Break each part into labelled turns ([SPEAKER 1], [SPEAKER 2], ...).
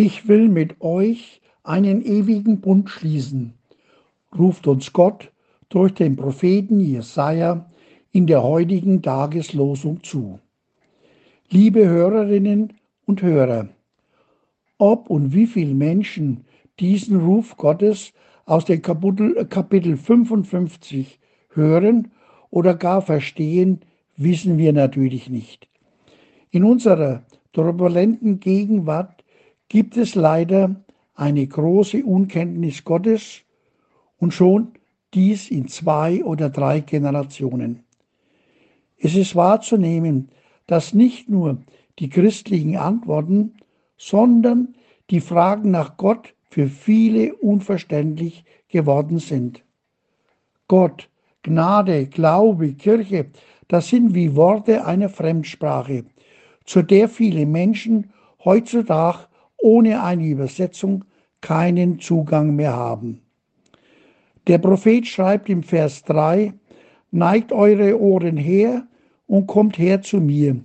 [SPEAKER 1] Ich will mit euch einen ewigen Bund schließen, ruft uns Gott durch den Propheten Jesaja in der heutigen Tageslosung zu. Liebe Hörerinnen und Hörer, ob und wie viele Menschen diesen Ruf Gottes aus dem Kapitel, Kapitel 55 hören oder gar verstehen, wissen wir natürlich nicht. In unserer turbulenten Gegenwart gibt es leider eine große Unkenntnis Gottes und schon dies in zwei oder drei Generationen. Es ist wahrzunehmen, dass nicht nur die christlichen Antworten, sondern die Fragen nach Gott für viele unverständlich geworden sind. Gott, Gnade, Glaube, Kirche, das sind wie Worte einer Fremdsprache, zu der viele Menschen heutzutage ohne eine Übersetzung keinen Zugang mehr haben. Der Prophet schreibt im Vers 3, Neigt eure Ohren her und kommt her zu mir.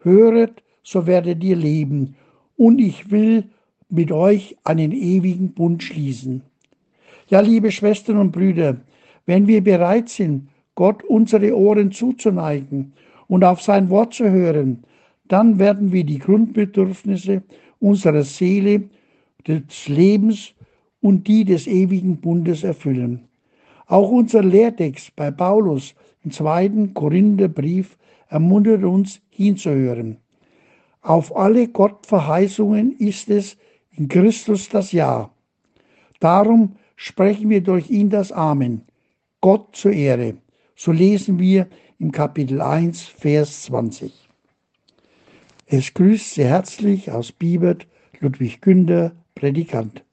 [SPEAKER 1] Höret, so werdet ihr leben, und ich will mit euch einen ewigen Bund schließen. Ja, liebe Schwestern und Brüder, wenn wir bereit sind, Gott unsere Ohren zuzuneigen und auf sein Wort zu hören, dann werden wir die Grundbedürfnisse unserer Seele, des Lebens und die des ewigen Bundes erfüllen. Auch unser Lehrtext bei Paulus im zweiten Korintherbrief ermuntert uns hinzuhören. Auf alle Gottverheißungen ist es in Christus das Ja. Darum sprechen wir durch ihn das Amen. Gott zur Ehre. So lesen wir im Kapitel 1, Vers 20. Es grüßt sehr herzlich aus Bibert Ludwig Günder, Predikant.